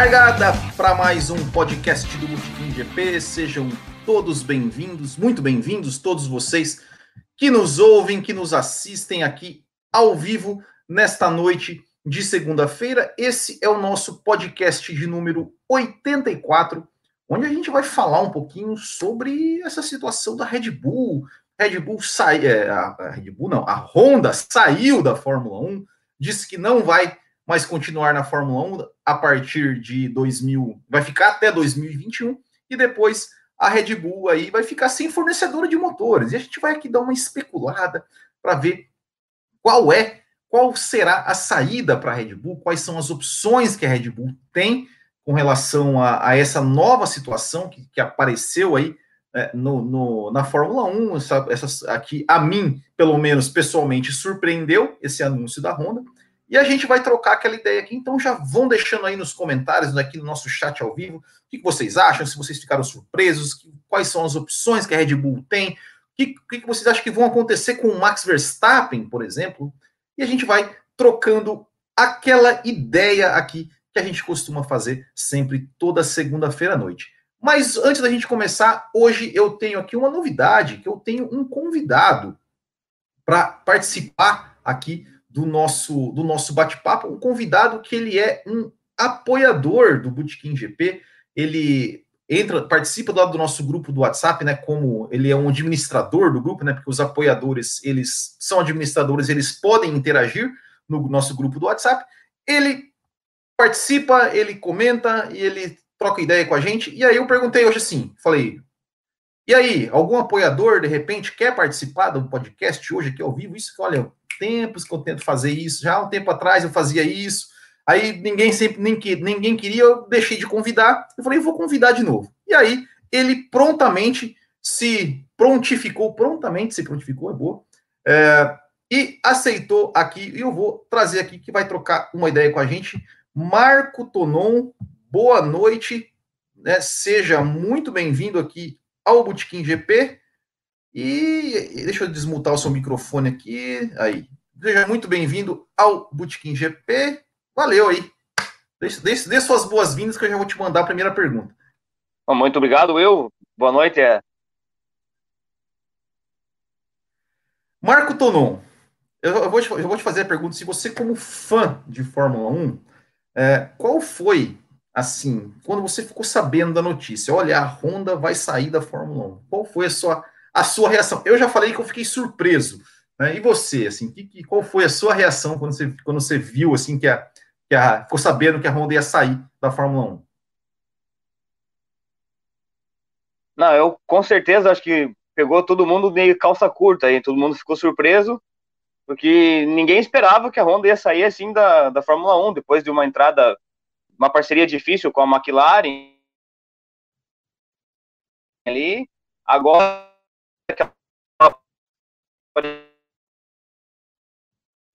Largada para mais um podcast do Botequim GP. Sejam todos bem-vindos, muito bem-vindos, todos vocês que nos ouvem, que nos assistem aqui ao vivo nesta noite de segunda-feira. Esse é o nosso podcast de número 84, onde a gente vai falar um pouquinho sobre essa situação da Red Bull. Red Bull sai, é, a Red Bull não, a Honda saiu da Fórmula 1, disse que não vai mais continuar na Fórmula 1 a partir de 2000, vai ficar até 2021 e depois a Red Bull aí vai ficar sem fornecedora de motores. E a gente vai aqui dar uma especulada para ver qual é, qual será a saída para a Red Bull, quais são as opções que a Red Bull tem com relação a, a essa nova situação que, que apareceu aí é, no, no, na Fórmula 1. Essa, essa, aqui, a mim, pelo menos pessoalmente, surpreendeu esse anúncio da Honda. E a gente vai trocar aquela ideia aqui. Então já vão deixando aí nos comentários, aqui no nosso chat ao vivo, o que vocês acham, se vocês ficaram surpresos, quais são as opções que a Red Bull tem, o que, vocês acham que vão acontecer com o Max Verstappen, por exemplo. E a gente vai trocando aquela ideia aqui que a gente costuma fazer sempre toda segunda-feira à noite. Mas antes da gente começar, hoje eu tenho aqui uma novidade, que eu tenho um convidado para participar aqui do nosso, do nosso bate-papo, um convidado que ele é um apoiador do Bootkin GP, ele entra, participa do lado do nosso grupo do WhatsApp, né, como ele é um administrador do grupo, né, porque os apoiadores, eles são administradores, eles podem interagir no nosso grupo do WhatsApp, ele participa, ele comenta e ele troca ideia com a gente, e aí eu perguntei hoje assim, falei, e aí, algum apoiador, de repente, quer participar do podcast hoje aqui ao vivo? Isso que, olha, tempos que eu tento fazer isso. Já há um tempo atrás eu fazia isso. Aí ninguém sempre, nem que, ninguém queria, eu deixei de convidar. Eu falei, vou convidar de novo. E aí ele prontamente se prontificou, prontamente se prontificou, é boa, é, e aceitou aqui, e eu vou trazer aqui que vai trocar uma ideia com a gente. Marco Tonon, boa noite, né? seja muito bem-vindo aqui ao Botequim GP. E deixa eu desmutar o seu microfone aqui. Aí. Seja muito bem-vindo ao Bootkin GP. Valeu aí. Dê, dê suas boas-vindas que eu já vou te mandar a primeira pergunta. Muito obrigado, Will. Boa noite. É. Marco Tonon, eu, vou te, eu vou te fazer a pergunta. Se você, como fã de Fórmula 1, é, qual foi, assim, quando você ficou sabendo da notícia? Olha, a Honda vai sair da Fórmula 1. Qual foi a sua a sua reação. Eu já falei que eu fiquei surpreso. Né? E você, assim, que, que, qual foi a sua reação quando você, quando você viu, assim, que a, que a, ficou sabendo que a Honda ia sair da Fórmula 1? Não, eu com certeza acho que pegou todo mundo meio calça curta aí, todo mundo ficou surpreso, porque ninguém esperava que a Honda ia sair assim da, da Fórmula 1, depois de uma entrada, uma parceria difícil com a McLaren ali, agora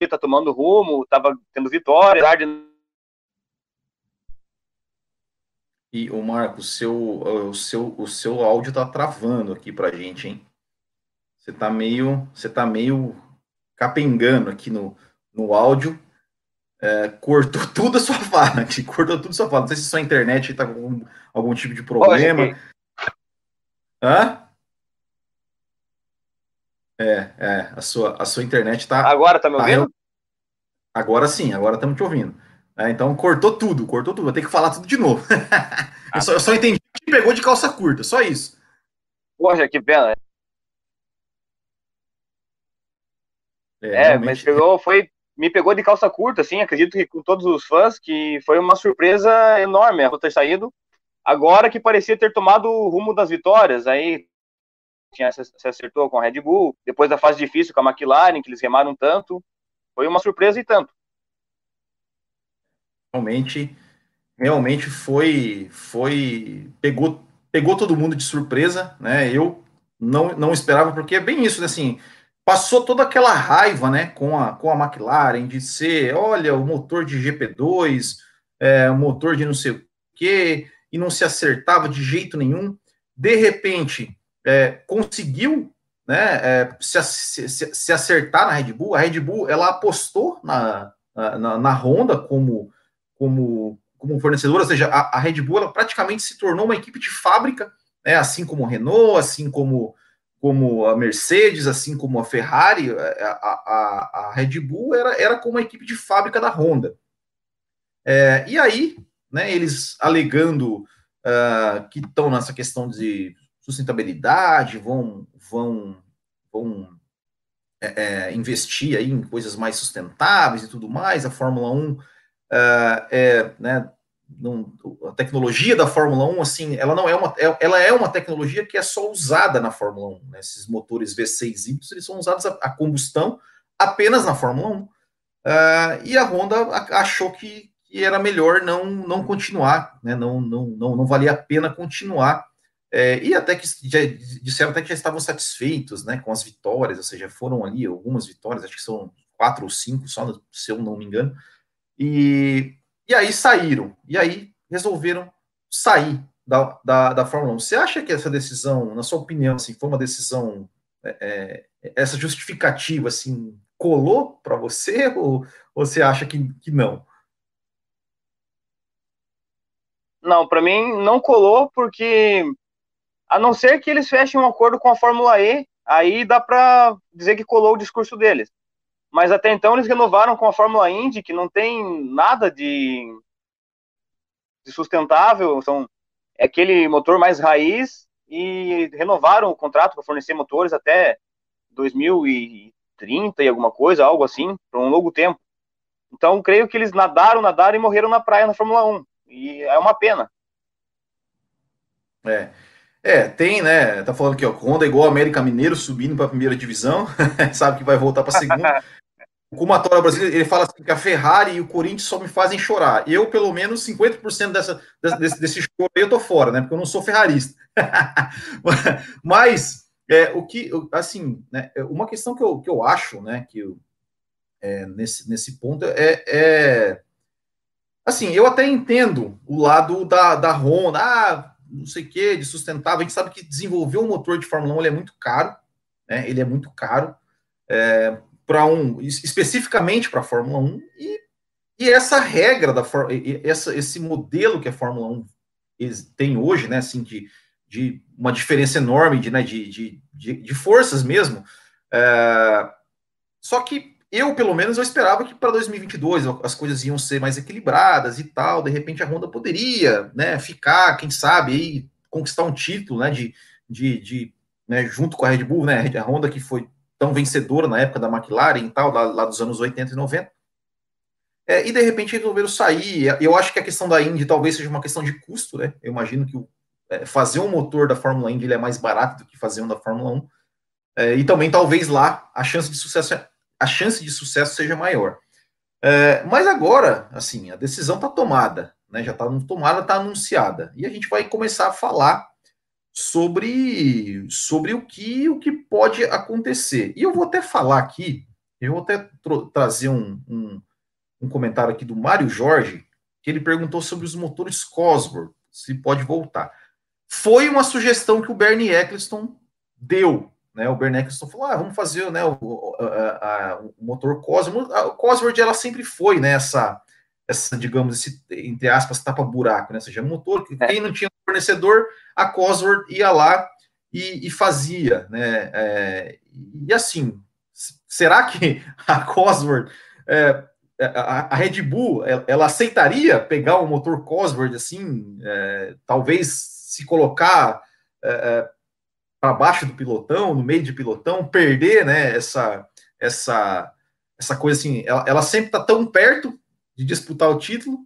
tá tomando rumo, tava tendo vitória, E o Marco, o seu, o seu, o seu áudio tá travando aqui pra gente, hein? Você tá meio, você tá meio capengando aqui no, no áudio. É, cortou tudo a sua fala, cortou tudo a sua fala. Não sei se sua internet tá com algum, algum tipo de problema. Hã? É, é, a sua, a sua internet está. Agora tá me ouvindo? Agora sim, agora estamos te ouvindo. É, então cortou tudo, cortou tudo. Vou ter que falar tudo de novo. eu, só, eu só entendi que pegou de calça curta, só isso. Poxa, que pena. É, é mas pegou, foi, me pegou de calça curta, assim, acredito que com todos os fãs, que foi uma surpresa enorme a ter saído. Agora que parecia ter tomado o rumo das vitórias, aí tinha, se acertou com a Red Bull, depois da fase difícil com a McLaren, que eles remaram tanto, foi uma surpresa e tanto. Realmente, realmente foi, foi, pegou, pegou todo mundo de surpresa, né? Eu não, não esperava, porque é bem isso, né? assim, passou toda aquela raiva, né, com a, com a McLaren de ser, olha, o motor de GP2, é, o motor de não sei o quê, e não se acertava de jeito nenhum. De repente, é, conseguiu né, é, se, se, se, acertar na Red Bull. A Red Bull ela apostou na, na, na Honda como, como como fornecedora, ou seja, a, a Red Bull ela praticamente se tornou uma equipe de fábrica, né, assim como a Renault, assim como, como a Mercedes, assim como a Ferrari, a, a, a Red Bull era, era como uma equipe de fábrica da Honda. É, e aí, né, eles alegando uh, que estão nessa questão de sustentabilidade, vão, vão, vão é, é, investir aí em coisas mais sustentáveis e tudo mais. A Fórmula 1 uh, é, né, a tecnologia da Fórmula 1, assim, ela não é uma, é, ela é uma tecnologia que é só usada na Fórmula 1. Né? Esses motores V6 híbridos, eles são usados a, a combustão apenas na Fórmula 1. Uh, e a Honda achou que, que era melhor não, não continuar, né? não, não, não, não valia a pena continuar. É, e até que já, disseram até que já estavam satisfeitos né, com as vitórias, ou seja, foram ali algumas vitórias, acho que são quatro ou cinco, só se eu não me engano. E, e aí saíram, e aí resolveram sair da, da, da Fórmula 1. Você acha que essa decisão, na sua opinião, assim, foi uma decisão, é, é essa justificativa, assim, colou para você, ou, ou você acha que, que não? Não, para mim não colou, porque a não ser que eles fechem um acordo com a Fórmula E, aí dá para dizer que colou o discurso deles. Mas até então eles renovaram com a Fórmula Indy, que não tem nada de, de sustentável, são é aquele motor mais raiz, e renovaram o contrato para fornecer motores até 2030 e alguma coisa, algo assim, por um longo tempo. Então, creio que eles nadaram, nadaram e morreram na praia na Fórmula 1. E é uma pena. É. É, tem, né? Tá falando que ó, Honda é igual América Mineiro subindo para a primeira divisão, sabe que vai voltar para a segunda. o Kumatora brasileiro, ele fala assim que a Ferrari e o Corinthians só me fazem chorar. Eu, pelo menos, 50% dessa, desse, desse choro aí eu tô fora, né? Porque eu não sou ferrarista. Mas, é, o que, assim, né, uma questão que eu, que eu acho, né, que eu, é, nesse, nesse ponto é, é, assim, eu até entendo o lado da, da Honda, ah, não sei o que, de sustentável. A gente sabe que desenvolver um motor de Fórmula 1 ele é muito caro, né? Ele é muito caro é, para um, especificamente para a Fórmula 1 e, e essa regra da essa, esse modelo que a Fórmula 1 tem hoje, né? Assim, de, de uma diferença enorme de, né, de, de, de, de forças mesmo. É, só que eu, pelo menos, eu esperava que para 2022 as coisas iam ser mais equilibradas e tal. De repente a Honda poderia, né, ficar, quem sabe, aí conquistar um título, né, de, de, de né, junto com a Red Bull, né, a Honda que foi tão vencedora na época da McLaren e tal, lá, lá dos anos 80 e 90. É, e de repente resolveram sair. Eu acho que a questão da Indy talvez seja uma questão de custo, né? Eu imagino que o, é, fazer um motor da Fórmula Indy é mais barato do que fazer um da Fórmula 1. É, e também talvez lá a chance de sucesso é a chance de sucesso seja maior. É, mas agora, assim, a decisão está tomada, né? Já está tomada, está anunciada. E a gente vai começar a falar sobre, sobre o, que, o que pode acontecer. E eu vou até falar aqui, eu vou até trazer um, um, um, comentário aqui do Mário Jorge, que ele perguntou sobre os motores Cosworth, se pode voltar. Foi uma sugestão que o Bernie Eccleston deu né, o Bernexton falou, ah, vamos fazer né, o, a, a, o motor Cosworth. A Cosworth, ela sempre foi né, essa, essa digamos, esse, entre aspas, tapa-buraco, né? Ou seja, motor, é. quem não tinha fornecedor, a Cosworth ia lá e, e fazia, né? É, e assim, será que a Cosworth, é, a, a, Red Bull, ela, ela, aceitaria pegar um motor Cosworth assim, é, talvez se colocar é, é, para baixo do pilotão, no meio de pilotão, perder, né, essa essa essa coisa assim, ela, ela sempre está tão perto de disputar o título,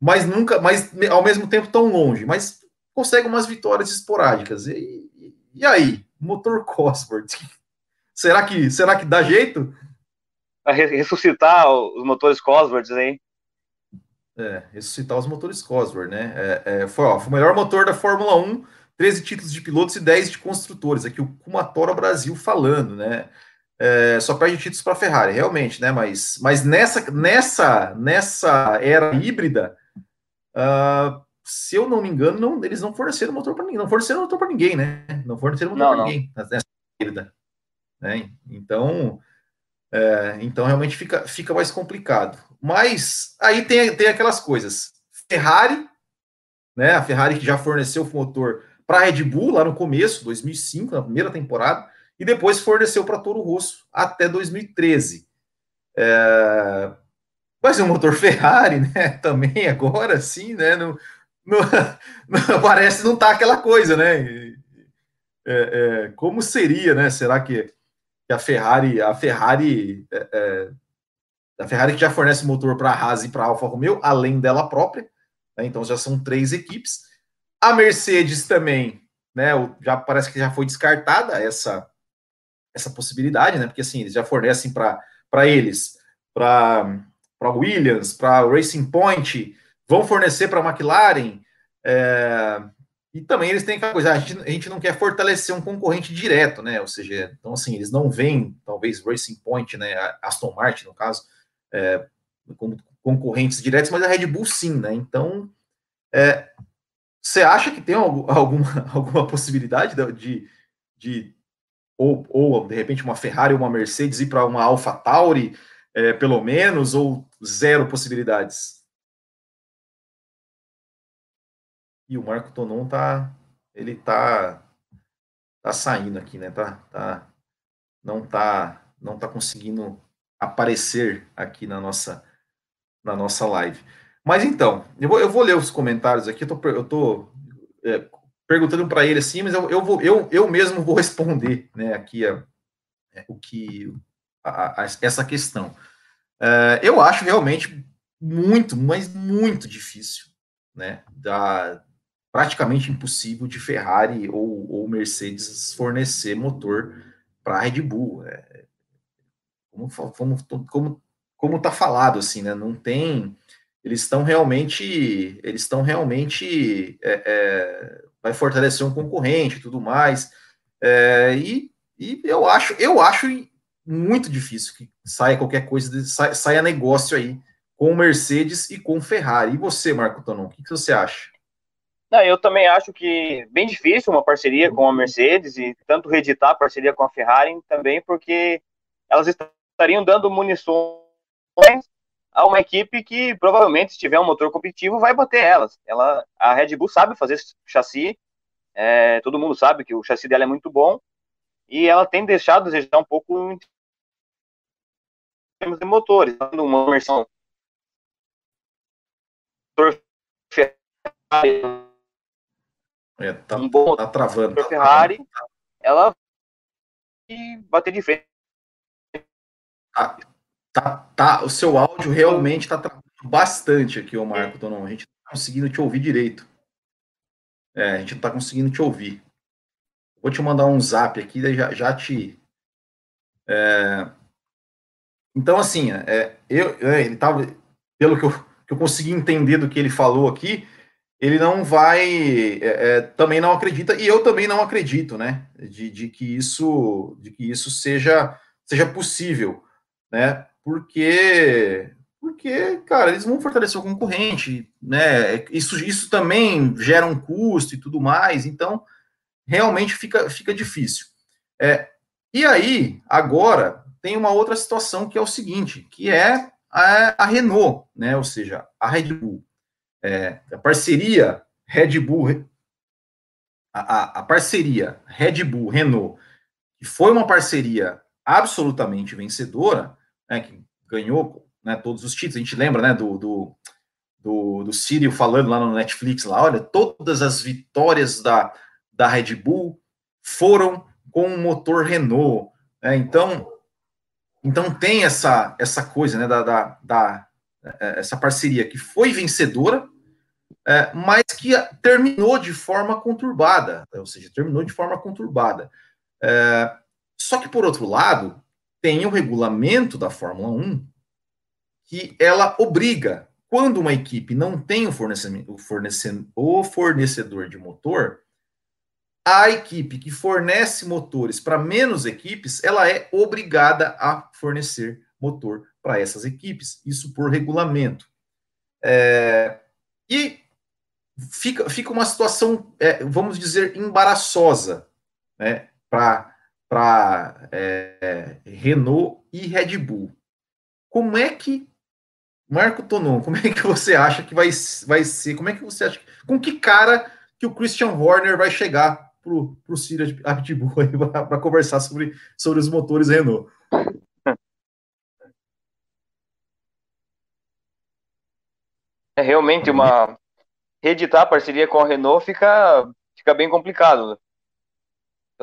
mas nunca, mas ao mesmo tempo tão longe, mas consegue umas vitórias esporádicas. E, e, aí, motor Cosworth, será que será que dá jeito? ressuscitar os motores Cosworth aí. É, ressuscitar os motores Cosworth, né? É, é, foi, ó, foi o melhor motor da Fórmula 1 13 títulos de pilotos e 10 de construtores. Aqui o Kumatora Brasil falando, né? É, só perde títulos para a Ferrari, realmente, né? Mas, mas nessa, nessa, nessa era híbrida, uh, se eu não me engano, não, eles não forneceram motor para ninguém, não forneceram motor para ninguém, né? Não forneceram motor para ninguém nessa híbrida. Né? Então, é, então realmente fica, fica mais complicado. Mas aí tem, tem aquelas coisas. Ferrari, né? A Ferrari que já forneceu o motor para a Red Bull lá no começo, 2005, na primeira temporada, e depois forneceu para Toro Rosso até 2013. É... Mas o motor Ferrari, né? Também agora sim, né? Não, parece não tá aquela coisa, né? É, é, como seria, né? Será que, que a Ferrari, a Ferrari, é, é a Ferrari que já fornece motor para a Haas e para Alfa Romeo, além dela própria, né? então já são três equipes. A Mercedes também, né? Já parece que já foi descartada essa essa possibilidade, né? Porque assim eles já fornecem para para eles, para para Williams, para Racing Point, vão fornecer para a McLaren. É, e também eles têm aquela coisa, a gente, a gente não quer fortalecer um concorrente direto, né? Ou seja, então assim, eles não veem, talvez, Racing Point, né? Aston Martin, no caso, é, como concorrentes diretos, mas a Red Bull sim, né? Então, é, você acha que tem alguma, alguma possibilidade de, de ou, ou, de repente uma Ferrari ou uma Mercedes ir para uma Alpha Tauri, é, pelo menos, ou zero possibilidades? E o Marco Tonon tá, ele tá, tá saindo aqui, né? Tá, tá, não tá, não tá conseguindo aparecer aqui na nossa, na nossa live. Mas então, eu vou, eu vou ler os comentários aqui, eu tô, eu tô é, perguntando para ele assim, mas eu, eu, vou, eu, eu mesmo vou responder né, aqui a, é, o que a, a, essa questão. É, eu acho realmente muito, mas muito difícil, né? Da, praticamente impossível de Ferrari ou, ou Mercedes fornecer motor para Red Bull. É, como, como, como, como tá falado, assim, né? Não tem. Eles estão realmente. Eles estão realmente. É, é, vai fortalecer um concorrente e tudo mais. É, e, e eu acho, eu acho muito difícil que saia qualquer coisa, saia, negócio aí com Mercedes e com Ferrari. E você, Marco Tonon, o que, que você acha? eu também acho que bem difícil uma parceria com a Mercedes e tanto reeditar a parceria com a Ferrari também, porque elas estariam dando munições a uma equipe que provavelmente, se tiver um motor competitivo, vai bater elas. Ela, a Red Bull sabe fazer chassi, é, todo mundo sabe que o chassi dela é muito bom, e ela tem deixado desejar um pouco em termos de motores, dando uma versão é, tá, um bom tá travando. Ferrari, ela bater de frente. Tá, tá, tá, o seu áudio realmente está travando bastante aqui, ô Marco Tonon. A gente não tá conseguindo te ouvir direito. É, a gente não está conseguindo te ouvir. Vou te mandar um zap aqui, daí já, já te. É... Então, assim, é, eu, é, ele tava, pelo que eu, que eu consegui entender do que ele falou aqui, ele não vai, é, é, também não acredita, e eu também não acredito, né, de, de, que isso, de que isso seja, seja possível, né, porque, porque, cara, eles vão fortalecer o concorrente, né, isso, isso também gera um custo e tudo mais, então, realmente fica, fica difícil. É, e aí, agora, tem uma outra situação que é o seguinte, que é a, a Renault, né, ou seja, a Red Bull, é, a parceria Red Bull, a, a, parceria Red Bull Renault, que foi uma parceria absolutamente vencedora, né, que ganhou né, todos os títulos. A gente lembra né, do, do, do, do Sírio falando lá no Netflix, lá, olha, todas as vitórias da, da Red Bull foram com o motor Renault. Né, então, então tem essa, essa coisa né, da, da, da é, essa parceria que foi vencedora, é, mas que terminou de forma conturbada, ou seja, terminou de forma conturbada. É, só que, por outro lado, tem o regulamento da Fórmula 1 que ela obriga, quando uma equipe não tem o, fornecimento, o, fornecedor, de motor, a equipe que fornece motores para menos equipes, ela é obrigada a fornecer motor para essas equipes, isso por regulamento. É, e fica, fica uma situação, é, vamos dizer, embaraçosa né, para é, Renault e Red Bull. Como é que Marco Tonon, como é que você acha que vai, vai ser? Como é que você acha? Com que cara que o Christian Horner vai chegar pro, pro Ciro Abitbull para conversar sobre, sobre os motores Renault? É realmente uma reeditar a parceria com a Renault fica, fica bem complicado.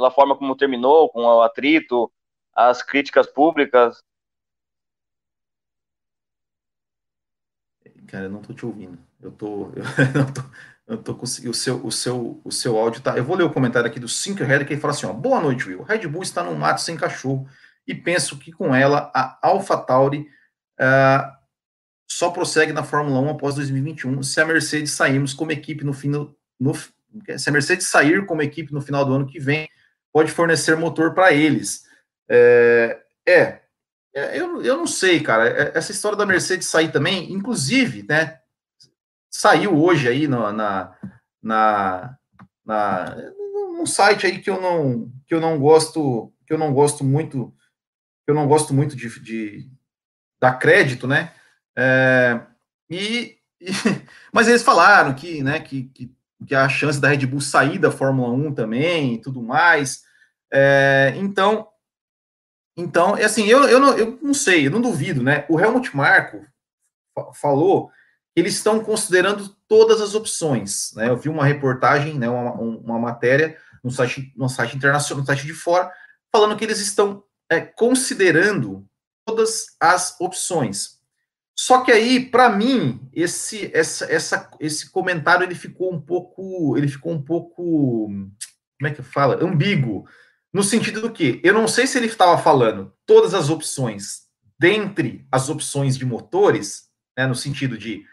Pela forma como terminou, com o atrito, as críticas públicas. Cara, eu não tô te ouvindo. Eu tô. Eu não tô, eu tô conseguindo. O seu, o, seu, o seu áudio tá. Eu vou ler o comentário aqui do Sinkerhead que ele fala assim: ó, Boa noite, Will. Red Bull está no mato sem cachorro e penso que com ela a AlphaTauri uh, só prossegue na Fórmula 1 após 2021 se a Mercedes sairmos como equipe no no, no se a Mercedes sair como equipe no final do ano que vem, pode fornecer motor para eles. É, é, é, eu, eu não sei, cara. É, essa história da Mercedes sair também, inclusive, né? Saiu hoje aí no, na, na, na, num site aí que eu não que eu não gosto que eu não gosto muito que eu não gosto muito de, de dar crédito, né? É, e, e, mas eles falaram que, né, que, que, que, a chance da Red Bull sair da Fórmula 1 também e tudo mais. É, então, então, é assim, eu, eu, não, eu não sei, eu não duvido, né? O Helmut Marko falou que eles estão considerando todas as opções, né? Eu vi uma reportagem, né, uma, uma matéria no site, no site internacional, no site de fora, falando que eles estão é, considerando todas as opções. Só que aí, para mim, esse, essa, essa, esse comentário ele ficou um pouco, ele ficou um pouco, como é que fala, ambíguo, no sentido do que eu não sei se ele estava falando todas as opções dentre as opções de motores, né, no sentido de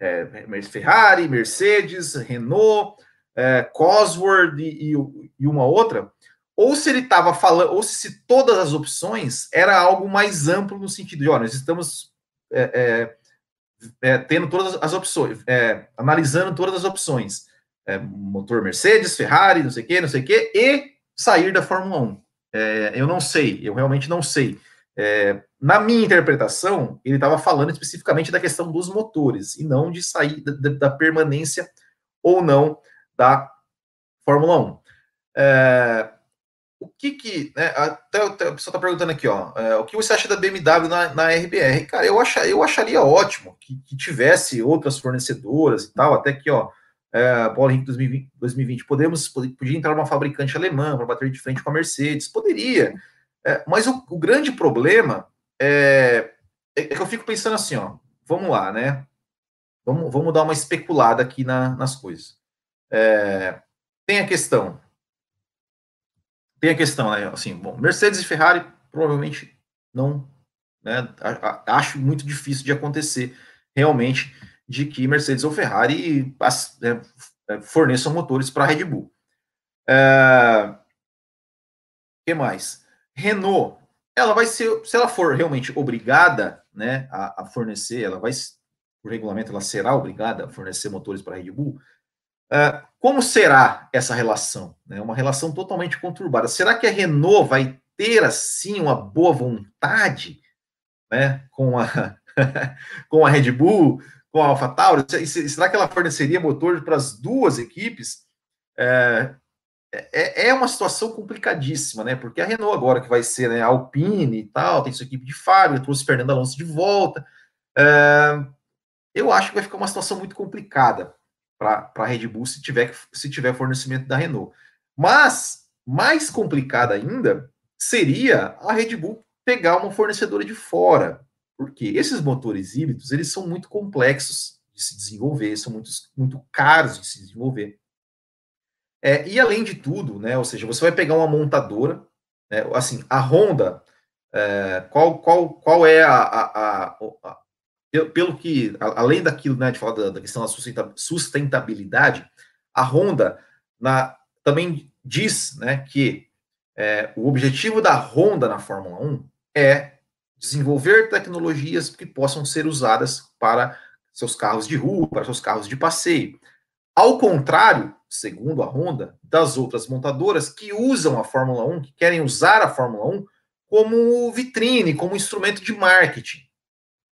é, Ferrari, Mercedes, Renault, é, Cosworth e, e, uma outra, ou se ele estava falando, ou se todas as opções era algo mais amplo no sentido de, ó, nós estamos é, é, é, tendo todas as opções, é, analisando todas as opções, é, motor Mercedes, Ferrari, não sei o que, não sei o que, e sair da Fórmula 1. eu não sei, eu realmente não sei. na minha interpretação, ele estava falando especificamente da questão dos motores e não de sair da, da permanência ou não da Fórmula 1. É, o que que. Né, até, até, a pessoa está perguntando aqui, ó. É, o que você acha da BMW na, na RBR? Cara, eu, acha, eu acharia ótimo que, que tivesse outras fornecedoras e tal, até que, ó. É, Paulo Henrique 2020, 2020 podemos, podia entrar uma fabricante alemã para bater de frente com a Mercedes, poderia, é, mas o, o, grande problema é, é, que eu fico pensando assim, ó, vamos lá, né? Vamos, vamos dar uma especulada aqui na, nas coisas. É, tem a questão tem a questão, né? Assim, bom, Mercedes e Ferrari provavelmente não, né? Acho muito difícil de acontecer realmente de que Mercedes ou Ferrari né, é, forneçam motores para a Red Bull. É, que mais? Renault, ela vai ser, se ela for realmente obrigada, né, a, a fornecer, ela vai, por regulamento, ela será obrigada a fornecer motores para a Red Bull. Uh, como será essa relação? É uma relação totalmente conturbada. Será que a Renault vai ter, assim, uma boa vontade né, com, a, com a Red Bull, com a AlphaTauri? Será que ela forneceria motor para as duas equipes? É, é, é, uma situação complicadíssima, né? Porque a Renault agora que vai ser né, Alpine e tal, tem sua equipe de fábrica, trouxe Fernando Alonso de volta. É, eu acho que vai ficar uma situação muito complicada para a Red Bull se tiver, se tiver fornecimento da Renault. Mas, mais complicada ainda, seria a Red Bull pegar uma fornecedora de fora. Porque esses motores híbridos, eles são muito complexos de se desenvolver, são muito, muito caros de se desenvolver. É, e além de tudo, né, ou seja, você vai pegar uma montadora, né, assim, a Honda, é, qual, qual, qual é a, a, a, pelo que, além daquilo, né, de falar da, da questão da sustentabilidade, a Honda na, também diz né, que é, o objetivo da Honda na Fórmula 1 é desenvolver tecnologias que possam ser usadas para seus carros de rua, para seus carros de passeio. Ao contrário, segundo a Honda, das outras montadoras que usam a Fórmula 1, que querem usar a Fórmula 1 como vitrine, como instrumento de marketing,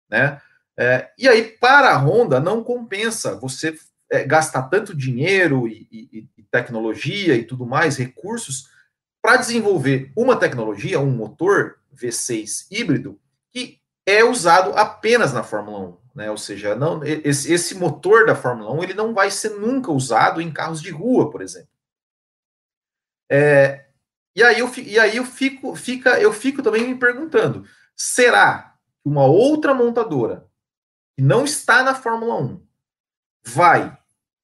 né? É, e aí, para a Honda, não compensa você é, gastar tanto dinheiro e, e, e, tecnologia e tudo mais, recursos, para desenvolver uma tecnologia, um motor V6 híbrido, que é usado apenas na Fórmula 1. Né? Ou seja, não, esse, esse motor da Fórmula 1 ele não vai ser nunca usado em carros de rua, por exemplo. É, e aí eu, e aí eu fico, fica, eu fico também me perguntando: será que uma outra montadora que não está na Fórmula 1 vai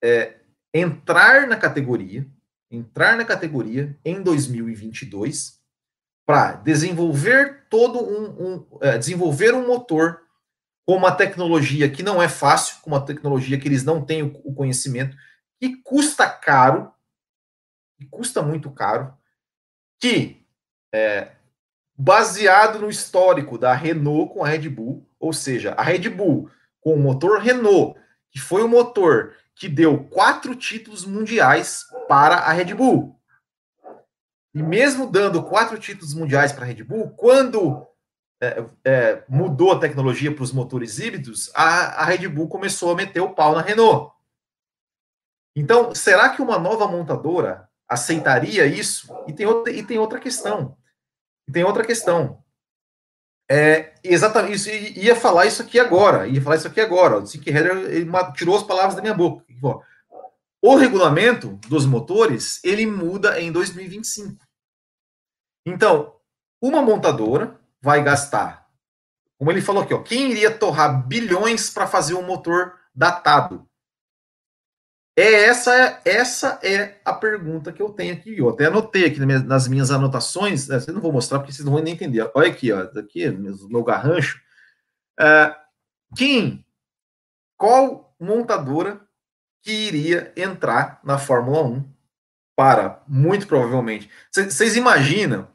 é, entrar na categoria, entrar na categoria em 2022 para desenvolver todo um, um é, desenvolver um motor com uma tecnologia que não é fácil, com uma tecnologia que eles não têm o, o conhecimento, que custa caro, que custa muito caro, que é, baseado no histórico da Renault com a Red Bull, ou seja, a Red Bull com o motor Renault, que foi o motor que deu quatro títulos mundiais para a Red Bull. E mesmo dando quatro títulos mundiais para a Red Bull, quando é, é, mudou a tecnologia para os motores híbridos, a, a Red Bull começou a meter o pau na Renault. Então, será que uma nova montadora aceitaria isso? E tem outra, e tem outra questão. E tem outra questão. É, exatamente, isso, ia falar isso aqui agora, ia falar isso aqui agora. O Sick Header tirou as palavras da minha boca. O regulamento dos motores, ele muda em 2025. Então, uma montadora vai gastar, como ele falou aqui, ó, quem iria torrar bilhões para fazer um motor datado? É essa, essa é a pergunta que eu tenho aqui. Eu até anotei aqui nas minhas anotações. Né, não vou mostrar porque vocês não vão nem entender. Olha aqui, ó, aqui meu garrancho. Uh, quem, qual montadora que iria entrar na Fórmula 1 para, muito provavelmente. Vocês imaginam?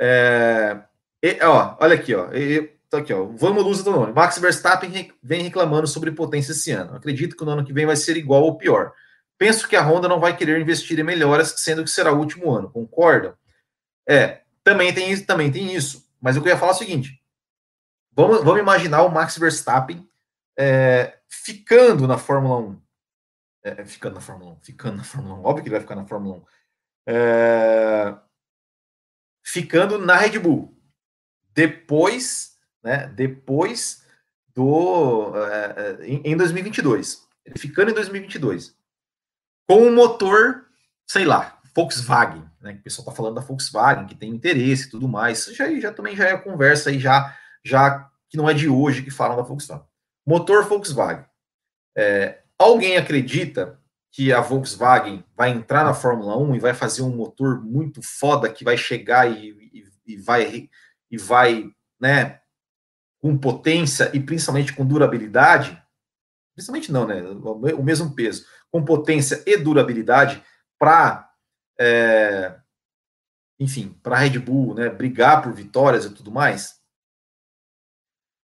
É, e, ó, olha aqui, ó. E, tá aqui, ó. Vamos luz do nome. Max Verstappen vem reclamando sobre potência esse ano. Acredito que no ano que vem vai ser igual ou pior. Penso que a Honda não vai querer investir em melhoras, sendo que será o último ano. Concordam? É, também tem, também tem isso. Mas eu queria falar é o seguinte: vamos, vamos imaginar o Max Verstappen é, ficando na Fórmula 1. É, ficando na Fórmula 1, ficando na Fórmula 1. Óbvio que ele vai ficar na Fórmula 1. É, ficando na Red Bull. Depois, né, depois do. É, é em, em 2022. Ele ficando em 2022 com um motor, sei lá, Volkswagen, né? O pessoal está falando da Volkswagen, que tem interesse e tudo mais. Isso já, já também já é conversa aí, já, já que não é de hoje que falam da Volkswagen. Motor Volkswagen. É, alguém acredita que a Volkswagen vai entrar na Fórmula 1 e vai fazer um motor muito foda que vai chegar e, e, e vai e vai, né, com potência e principalmente com durabilidade? Principalmente não, né? O mesmo peso com potência e durabilidade para, é, enfim, para a Red Bull, né, brigar por vitórias e tudo mais.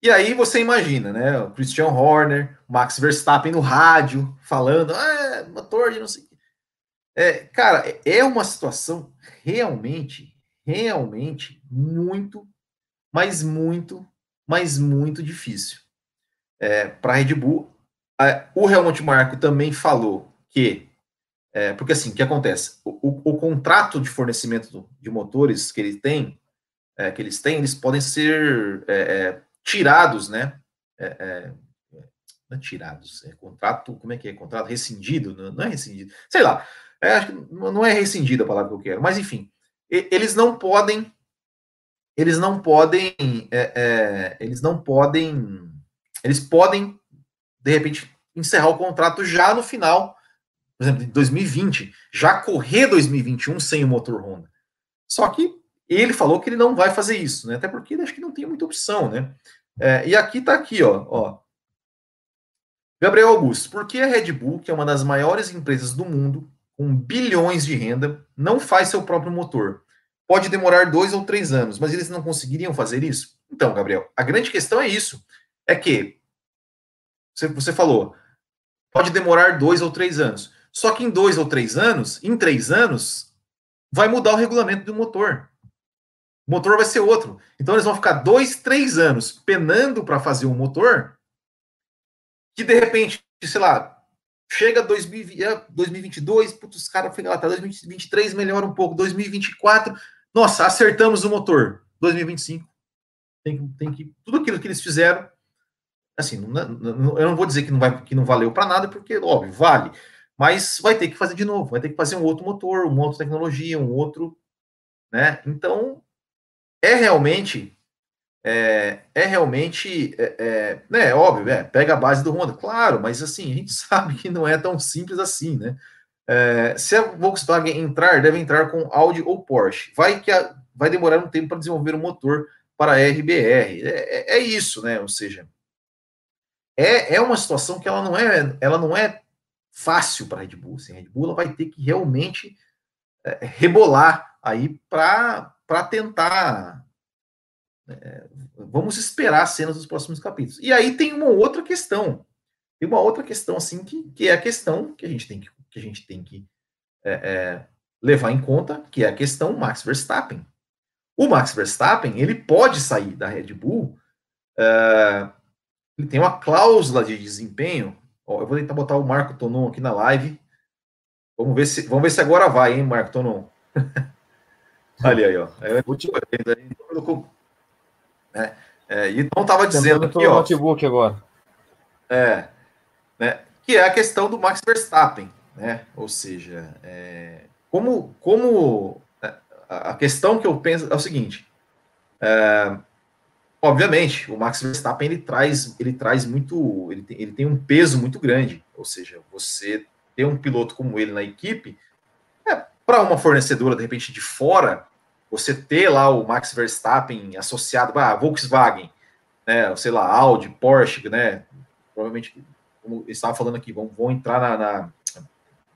E aí você imagina, né, o Christian Horner, Max Verstappen no rádio, falando, ah, motor de não sei é, cara, é uma situação realmente, realmente muito, mas muito, mas muito difícil. É, para a Red Bull o Helmut Marko também falou que, é, porque assim, o que acontece? O, o, o, contrato de fornecimento de motores que ele tem, é, que eles têm, eles podem ser é, é tirados, né? É, é, não é tirados, é contrato, como é que é? Contrato rescindido? Não, não é rescindido, sei lá, não é rescindido a palavra que eu quero, mas enfim, eles não podem, eles não podem, eles não podem, eles podem de repente, encerrar o contrato já no final, por exemplo, de 2020, já correr 2021 sem o motor Honda. Só que ele falou que ele não vai fazer isso, né? Até porque ele acho que não tem muita opção, né? É, e aqui tá aqui, ó, ó. Gabriel Augusto, por que a Red Bull, que é uma das maiores empresas do mundo, com bilhões de renda, não faz seu próprio motor? Pode demorar dois ou três anos, mas eles não conseguiriam fazer isso? Então, Gabriel, a grande questão é isso. É que você, você falou, pode demorar dois ou três anos. Só que em dois ou três anos, em três anos, vai mudar o regulamento do motor. O motor vai ser outro. Então eles vão ficar dois, três anos penando para fazer um motor que de repente, sei lá, chega 2022, putz, os caras ficam lá, tá 2023 melhora um pouco, 2024, nossa, acertamos o motor. 2025 tem tem que tudo aquilo que eles fizeram, assim, não, não, eu não vou dizer que não vai que não valeu para nada, porque óbvio vale, mas vai ter que fazer de novo, vai ter que fazer um outro motor, uma outra tecnologia, um outro, né? Então é realmente é, é realmente é, é, né, óbvio, é, pega a base do Honda, claro, mas assim a gente sabe que não é tão simples assim, né? É, se a Volkswagen entrar, deve entrar com Audi ou Porsche. Vai que a, vai demorar um tempo para desenvolver um motor para RBR. É, é, é, isso, né? Ou seja, é, é uma situação que ela não é, ela não é fácil para a Red Bull. Assim, a Red Bull ela vai ter que realmente é, rebolar aí para tentar. É, vamos esperar as cenas dos próximos capítulos. E aí tem uma outra questão. Tem uma outra questão, assim, que, que é a questão que a gente tem que, que, a gente tem que é, é levar em conta, que é a questão Max Verstappen. O Max Verstappen, ele pode sair da Red Bull, uh, ele tem uma cláusula de desempenho. Ó, eu vou tentar botar o Marco Tonon aqui na live. Vamos ver se, vamos ver se agora vai, hein, Marco Tonon. Ali aí, ó. É, é, é, então estava dizendo aqui, ó. notebook agora. É, né, que é a questão do Max Verstappen, né? Ou seja, é, como, como a questão que eu penso é o seguinte: é, obviamente, o Max Verstappen ele traz, ele traz muito, ele tem, ele tem um peso muito grande. Ou seja, você ter um piloto como ele na equipe, é, para uma fornecedora de repente de fora, você ter lá o Max Verstappen associado a ah, Volkswagen, né, sei lá, Audi, Porsche, né, provavelmente, como estava falando aqui, vão, vão entrar na, na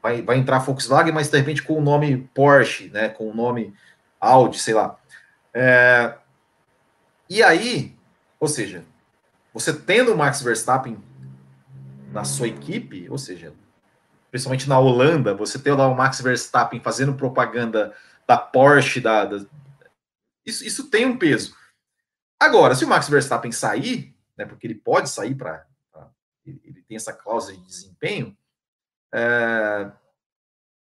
vai, vai entrar Volkswagen, mas de repente com o nome Porsche, né, com o nome Audi, sei lá. É, e aí, ou seja, você tendo o Max Verstappen na sua equipe, ou seja, principalmente na Holanda, você ter lá o Max Verstappen fazendo propaganda da Porsche, da, da isso, isso tem um peso. Agora, se o Max Verstappen sair, né, porque ele pode sair para. Ele tem essa cláusula de desempenho, é,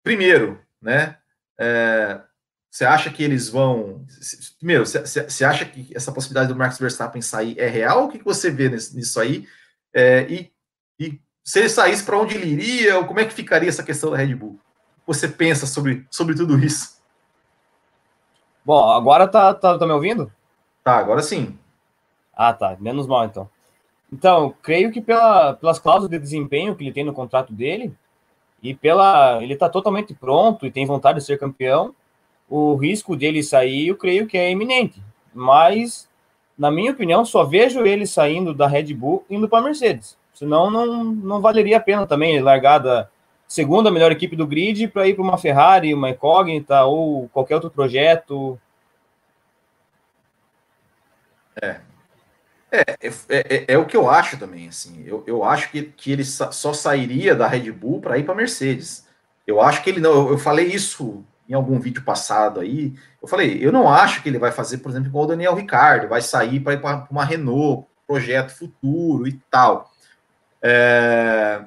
primeiro, né? É, você acha que eles vão. Primeiro, você acha que essa possibilidade do Max Verstappen sair é real? O que você vê nisso aí? É, e, e, se ele saísse, para onde ele iria? Como é que ficaria essa questão da Red Bull? Você pensa sobre, sobre tudo isso? Bom, agora tá, tá, tá me ouvindo? Tá, agora sim. Ah, tá. Menos mal, então. Então, creio que pela, pelas cláusulas de desempenho que ele tem no contrato dele, e pela. Ele está totalmente pronto e tem vontade de ser campeão. O risco dele sair, eu creio que é iminente. Mas, na minha opinião, só vejo ele saindo da Red Bull indo para a Mercedes. Senão, não, não valeria a pena também largar da segunda melhor equipe do grid para ir para uma Ferrari, uma incógnita ou qualquer outro projeto. É, é, é, é, é, o que eu acho também, assim. Eu, eu acho que, que ele só sairia da Red Bull para ir para Mercedes. Eu acho que ele não. Eu, eu, falei isso em algum vídeo passado aí. Eu falei, eu não acho que ele vai fazer, por exemplo, igual o Daniel Ricardo, vai sair para ir para uma Renault, projeto futuro e tal. É,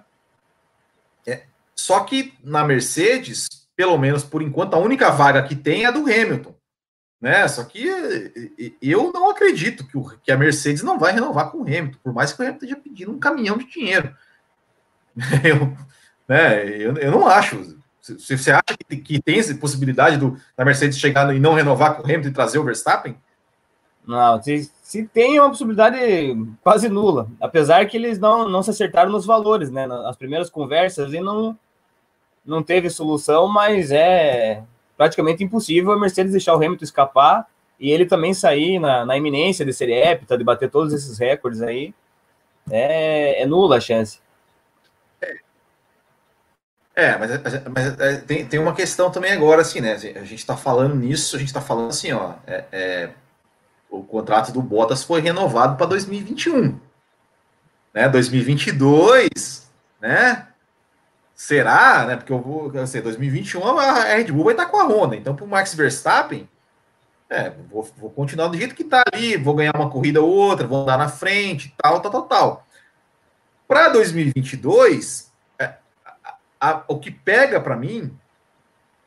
é, só que na Mercedes, pelo menos por enquanto, a única vaga que tem é a do Hamilton. Né? Só que eu não acredito que, o, que a Mercedes não vai renovar com o Hamilton, por mais que o Hamilton esteja pedindo um caminhão de dinheiro. Eu, né, eu, eu não acho. Você acha que, que tem essa possibilidade do, da Mercedes chegar e não renovar com o Hamilton e trazer o Verstappen? Não, se, se tem uma possibilidade quase nula, apesar que eles não, não se acertaram nos valores, né? Nas primeiras conversas e não, não teve solução, mas é praticamente impossível a Mercedes deixar o Hamilton escapar e ele também sair na, na iminência de ser hepta, de bater todos esses recordes aí. É, é nula a chance. É, mas, mas é, tem, tem uma questão também agora, assim, né? A gente está falando nisso, a gente está falando assim, ó. É, é, o contrato do Bottas foi renovado para 2021. Né? 2022, né? Será, né? Porque eu vou, eu sei, 2021 a Red Bull vai estar com a Honda. Então, para o Max Verstappen, é, vou, vou, continuar do jeito que está ali, vou ganhar uma corrida ou outra, vou andar na frente, tal, tal, tal, tal. para 2022, é, a, o que pega para mim,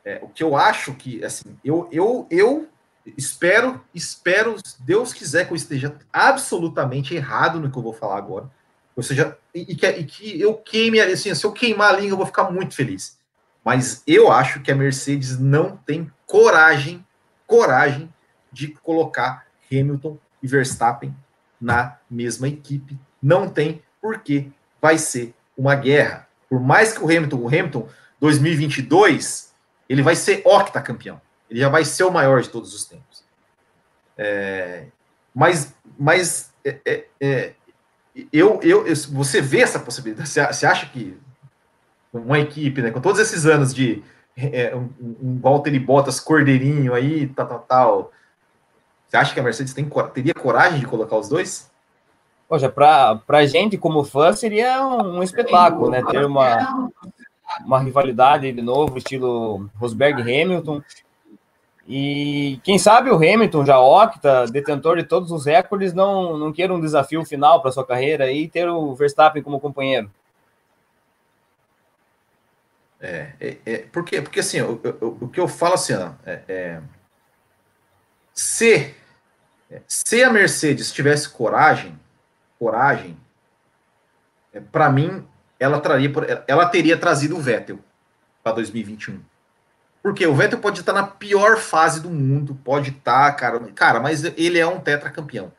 é, o que eu acho que, assim, eu, eu, eu espero, espero, Deus quiser que eu esteja absolutamente errado no que eu vou falar agora, ou seja, e, que, e que eu queime, assim, se eu queimar a língua, eu vou ficar muito feliz. Mas eu acho que a Mercedes não tem coragem, coragem de colocar Hamilton e Verstappen na mesma equipe. Não tem, porque vai ser uma guerra. Por mais que o Hamilton, o Hamilton 2022, ele vai ser octacampeão. Ele já vai ser o maior de todos os tempos. É, mas mas é, é, é eu, eu, você vê essa possibilidade? Você acha que uma equipe, né, com todos esses anos de é, um, um Valtteri Bottas cordeirinho aí, tal, tal, tal, você acha que a Mercedes tem, teria coragem de colocar os dois? Poxa, para a gente como fã seria um, espetáculo, né? Ter uma, uma rivalidade de novo, estilo Rosberg Hamilton. E quem sabe o Hamilton já octa, detentor de todos os recordes, não, não queira um desafio final para sua carreira e ter o Verstappen como companheiro. É, é, é porque, porque assim, o, o, o, que eu falo assim, ó, é, é se, se a Mercedes tivesse coragem, coragem, é, para mim, ela traria, ela teria trazido o Vettel para 2021 porque o Vettel pode estar na pior fase do mundo, pode estar, cara, cara, mas ele é um tetracampeão.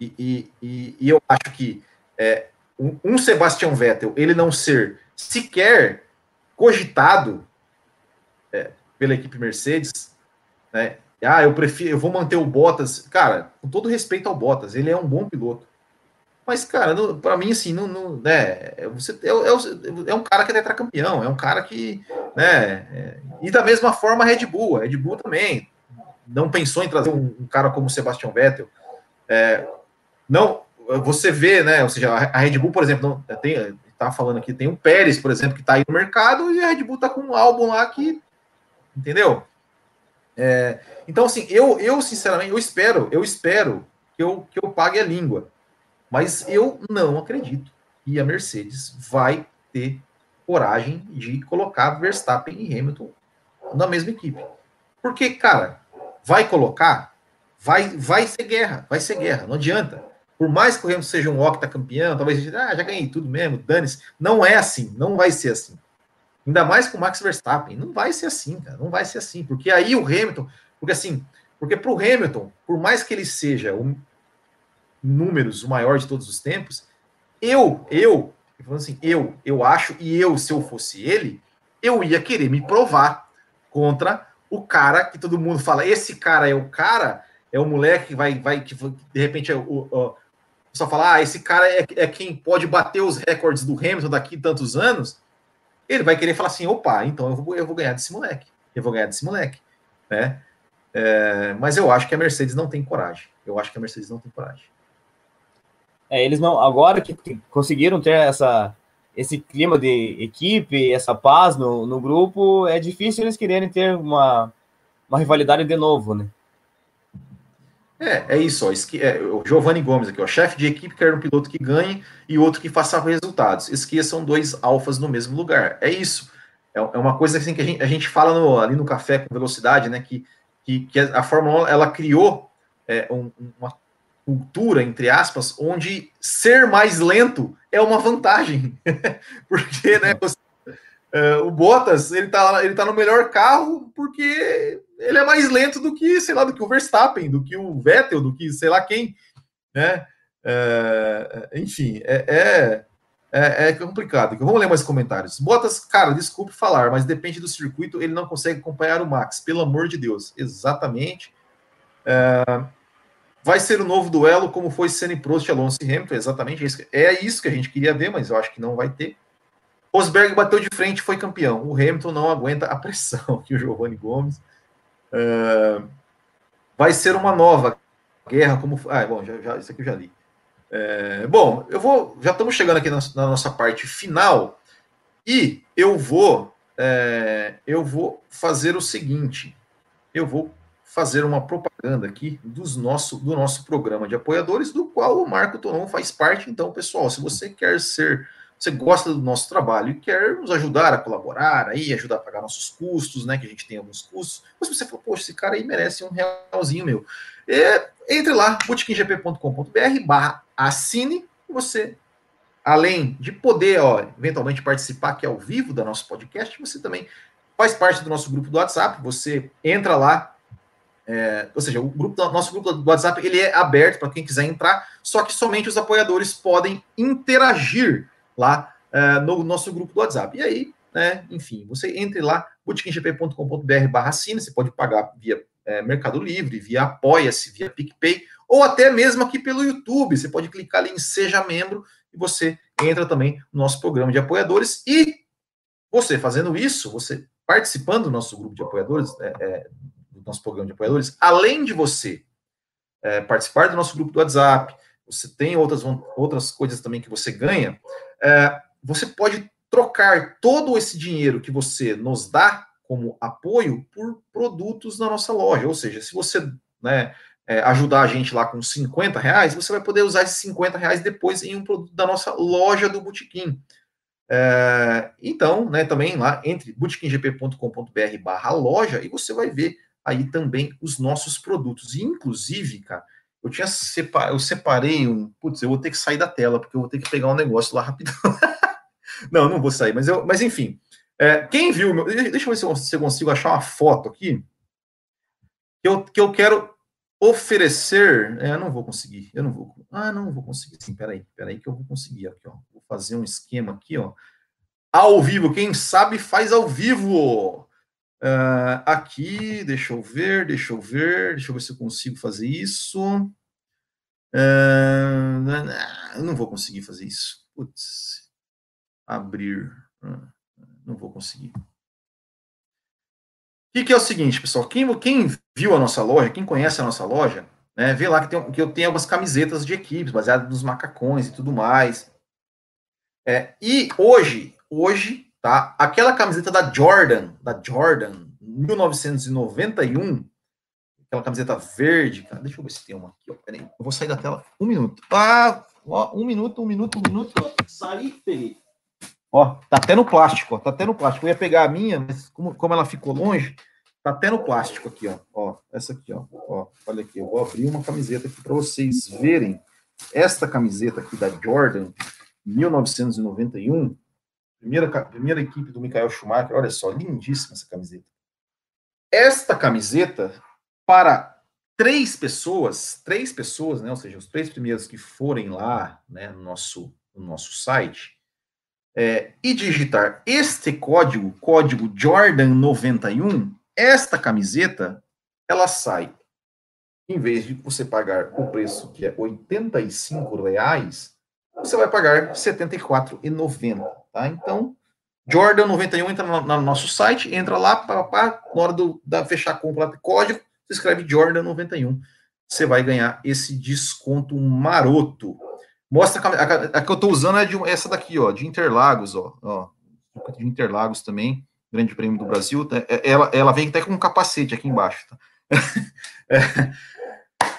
E, e, e, e eu acho que é, um, Sebastian Vettel, ele não ser sequer cogitado é, pela equipe Mercedes, né? Ah, eu prefiro, eu vou manter o Bottas. Cara, com todo respeito ao Bottas, ele é um bom piloto. Mas, cara, para mim, assim, não, né, você é, é, é, um cara que é tetracampeão, é um cara que, né, é, e da mesma forma a Red Bull, a Red Bull também não pensou em trazer um, um cara como o Sebastian Vettel. É, não, você vê, né, ou seja, a Red Bull, por exemplo, não, tem, tá falando aqui, tem o Pérez, por exemplo, que tá aí no mercado e a Red Bull tá com um álbum lá que, entendeu? É, então, assim, eu, eu sinceramente, eu espero, eu espero que eu, que eu pague a língua. Mas eu não acredito que a Mercedes vai ter coragem de colocar Verstappen e Hamilton na mesma equipe. Porque, cara, vai colocar, vai, vai ser guerra, vai ser guerra, não adianta. Por mais que o Hamilton seja um octacampeão, talvez ah, já ganhei tudo mesmo, dane-se. Não é assim, não vai ser assim. Ainda mais com o Max Verstappen, não vai ser assim, cara, não vai ser assim. Porque aí o Hamilton, porque assim, porque para o Hamilton, por mais que ele seja números o maior de todos os tempos, eu, eu, assim, eu, eu acho, e eu, se eu fosse ele, eu ia querer me provar contra o cara que todo mundo fala, esse cara é o cara, é o moleque que vai, vai que de repente é o, o só falar, ah, esse cara é, é quem pode bater os recordes do Hamilton daqui tantos anos, ele vai querer falar assim, opa, então eu vou, eu vou ganhar desse moleque, eu vou ganhar desse moleque, né? É, mas eu acho que a Mercedes não tem coragem. Eu acho que a Mercedes não tem coragem. É, eles não, agora que conseguiram ter essa, esse clima de equipe, essa paz no, no grupo, é difícil eles quererem ter uma, uma rivalidade de novo, né? É, é isso, ó, esqui, é, o Giovanni Gomes aqui, ó, chefe de equipe quer um piloto que ganhe e outro que faça resultados. Esqueçam dois alfas no mesmo lugar. É isso. É, é uma coisa assim que a gente, a gente fala no, ali no café com velocidade, né? Que, que, que a Fórmula 1 ela criou é, um, uma cultura, entre aspas, onde ser mais lento é uma vantagem. porque, né, você, uh, o Bottas, ele tá, ele tá no melhor carro porque ele é mais lento do que, sei lá, do que o Verstappen, do que o Vettel, do que sei lá quem, né? Uh, enfim, é, é, é, é, complicado. Vamos ler mais comentários. Bottas, cara, desculpe falar, mas depende do circuito, ele não consegue acompanhar o Max, pelo amor de Deus. Exatamente. Uh, Vai ser o um novo duelo, como foi Senna Prost, Alonso e Hamilton, exatamente isso. É isso que a gente queria ver, mas eu acho que não vai ter. Rosberg bateu de frente foi campeão. O Hamilton não aguenta a pressão, aqui o Giovanni Gomes. Uh, vai ser uma nova guerra, como. Ah, bom, já, já, isso aqui eu já li. É, bom, eu vou. Já estamos chegando aqui na, na, nossa parte final e eu vou. É, eu vou fazer o seguinte. Eu vou fazer uma propaganda aqui dos nosso, do nosso programa de apoiadores, do qual o Marco Tonon faz parte. Então, pessoal, se você quer ser, você gosta do nosso trabalho e quer nos ajudar a colaborar, aí, ajudar a pagar nossos custos, né? Que a gente tem alguns custos, mas você fala, poxa, esse cara aí merece um realzinho meu. É, entre lá, bootkinggp.com.br barra assine, você, além de poder, ó, eventualmente participar aqui ao vivo da nosso podcast, você também faz parte do nosso grupo do WhatsApp, você entra lá, é, ou seja, o grupo nosso grupo do WhatsApp ele é aberto para quem quiser entrar, só que somente os apoiadores podem interagir lá é, no nosso grupo do WhatsApp. E aí, né, enfim, você entre lá, bootkinggp.com.br barra assine, você pode pagar via é, Mercado Livre, via Apoia-se, via PicPay, ou até mesmo aqui pelo YouTube. Você pode clicar ali em Seja Membro e você entra também no nosso programa de apoiadores. E você fazendo isso, você participando do nosso grupo de apoiadores, é, é, nosso programa de apoiadores, além de você é, participar do nosso grupo do WhatsApp, você tem outras, outras coisas também que você ganha, é, você pode trocar todo esse dinheiro que você nos dá como apoio por produtos na nossa loja. Ou seja, se você né, é, ajudar a gente lá com 50 reais, você vai poder usar esses 50 reais depois em um produto da nossa loja do Botequim. É, então, né, também lá entre botequimgp.com.br barra loja e você vai ver aí também os nossos produtos. E, inclusive, cara, eu tinha eu separei um. Putz, eu vou ter que sair da tela, porque eu vou ter que pegar um negócio lá rapidão. não, não vou sair, mas, eu, mas enfim. É, quem viu, meu, deixa eu ver se eu, se eu, consigo achar uma foto aqui. Que eu, que eu quero oferecer. É, eu não vou conseguir, eu não vou. Ah, não vou conseguir. Sim, peraí, peraí, que eu vou conseguir aqui, ó. Vou fazer um esquema aqui, ó. Ao vivo, quem sabe faz ao vivo. Uh, aqui, deixa eu ver, deixa eu ver, deixa eu ver se eu consigo fazer isso. Uh, não vou conseguir fazer isso. Putz, abrir. Uh, não vou conseguir. O que, que, é o seguinte, pessoal? Quem, quem, viu a nossa loja, quem conhece a nossa loja, né, vê lá que, tem, que eu tenho algumas camisetas de equipes, baseadas nos macacões e tudo mais. É, e hoje, hoje, tá? Aquela camiseta da Jordan, da Jordan, 1991, aquela camiseta verde, cara, deixa eu ver se tem uma aqui, ó, peraí, eu vou sair da tela, um minuto. Ah, ó, um minuto, um minuto, um minuto, saí, peguei. Ó, tá até no plástico, ó, tá até no plástico. Eu ia pegar a minha, mas como, como ela ficou longe, tá até no plástico aqui, ó. Ó, essa aqui, ó. Ó, olha aqui, eu vou abrir uma camiseta aqui para vocês verem. Esta camiseta aqui da Jordan, 1991, Primeira, primeira equipe do Michael Schumacher, olha só, lindíssima essa camiseta. Esta camiseta, para três pessoas, três pessoas, né, ou seja, os três primeiros que forem lá, né, no nosso, no nosso site, é, e digitar este código, código Jordan91, esta camiseta, ela sai, em vez de você pagar o preço que é R$ reais, você vai pagar R$ 74,90. Tá? Então, Jordan 91 entra no, no nosso site, entra lá, pá, pá, na hora do, da fechar a compra código, você escreve Jordan 91. Você vai ganhar esse desconto maroto. Mostra a, a, a que eu estou usando é de, essa daqui, ó, de Interlagos, ó, ó, de Interlagos também, Grande Prêmio do Brasil. É, é, ela, ela vem até com um capacete aqui embaixo. Tá? é.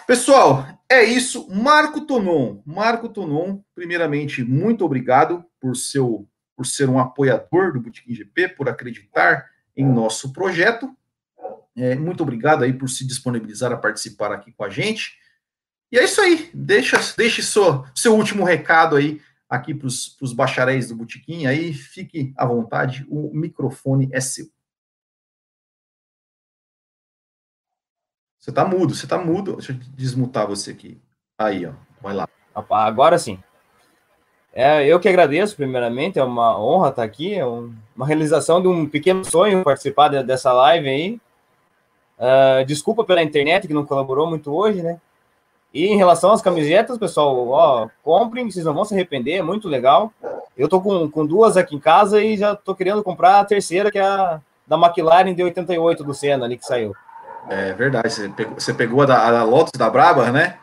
Pessoal, é isso. Marco Tonon. Marco Tonon, primeiramente, muito obrigado por seu por ser um apoiador do Botequim GP, por acreditar em nosso projeto. É, muito obrigado aí por se disponibilizar a participar aqui com a gente. E é isso aí. Deixa, deixe seu, seu último recado aí aqui para os bacharéis do Botequim. Aí fique à vontade, o microfone é seu. Você está mudo, você está mudo. Deixa eu desmutar você aqui. Aí, ó. Vai lá. Agora sim. É, eu que agradeço, primeiramente, é uma honra estar aqui, é um, uma realização de um pequeno sonho participar de, dessa live aí. Uh, desculpa pela internet que não colaborou muito hoje, né? E em relação às camisetas, pessoal, ó, comprem, vocês não vão se arrepender, é muito legal. Eu tô com, com duas aqui em casa e já tô querendo comprar a terceira, que é a da McLaren de 88 do Senna ali que saiu. É verdade, você pegou, você pegou a da, a da Lotus da Braba, né?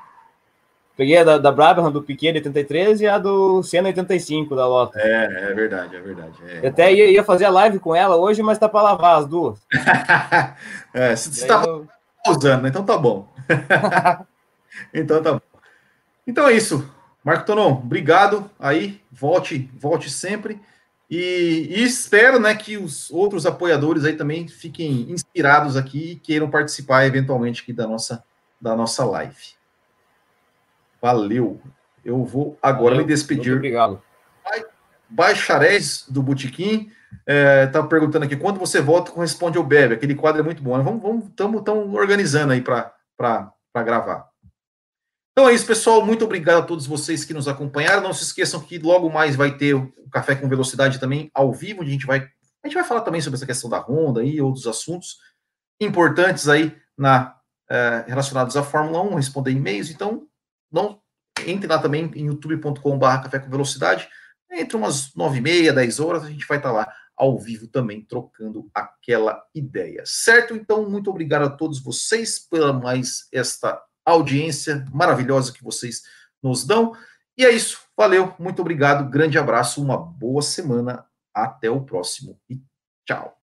Peguei a da, da Brabham, do Piquet de 83 e a do Senna 85 da Lotus. É, é verdade, é verdade. É. Eu até ia, ia, fazer a live com ela hoje, mas tá para lavar as duas. é, você estava eu... usando, então tá bom. então tá bom. Então é isso. Marco Tonon, obrigado aí. Volte, volte sempre. E, e, espero né, que os outros apoiadores aí também fiquem inspirados aqui e queiram participar eventualmente aqui da nossa, da nossa live. Valeu. Eu vou agora Valeu. me despedir. Obrigado. Bacharéis do Botequim. É, tá perguntando aqui, quando você volta, corresponde ao Bebe. Aquele quadro é muito bom. Vamos, vamos, estamos organizando aí para gravar. Então é isso, pessoal. Muito obrigado a todos vocês que nos acompanharam. Não se esqueçam que logo mais vai ter o Café com Velocidade também ao vivo, onde a gente vai, a gente vai falar também sobre essa questão da Honda e outros assuntos importantes aí na, é, relacionados à Fórmula 1, responder e-mails. Então, não entre lá também em youtube.com.br Café com Velocidade. Entre umas nove e meia, dez horas, a gente vai estar lá ao vivo também, trocando aquela ideia. Certo? Então, muito obrigado a todos vocês pela mais esta audiência maravilhosa que vocês nos dão. E é isso. Valeu, muito obrigado, grande abraço, uma boa semana. Até o próximo e tchau.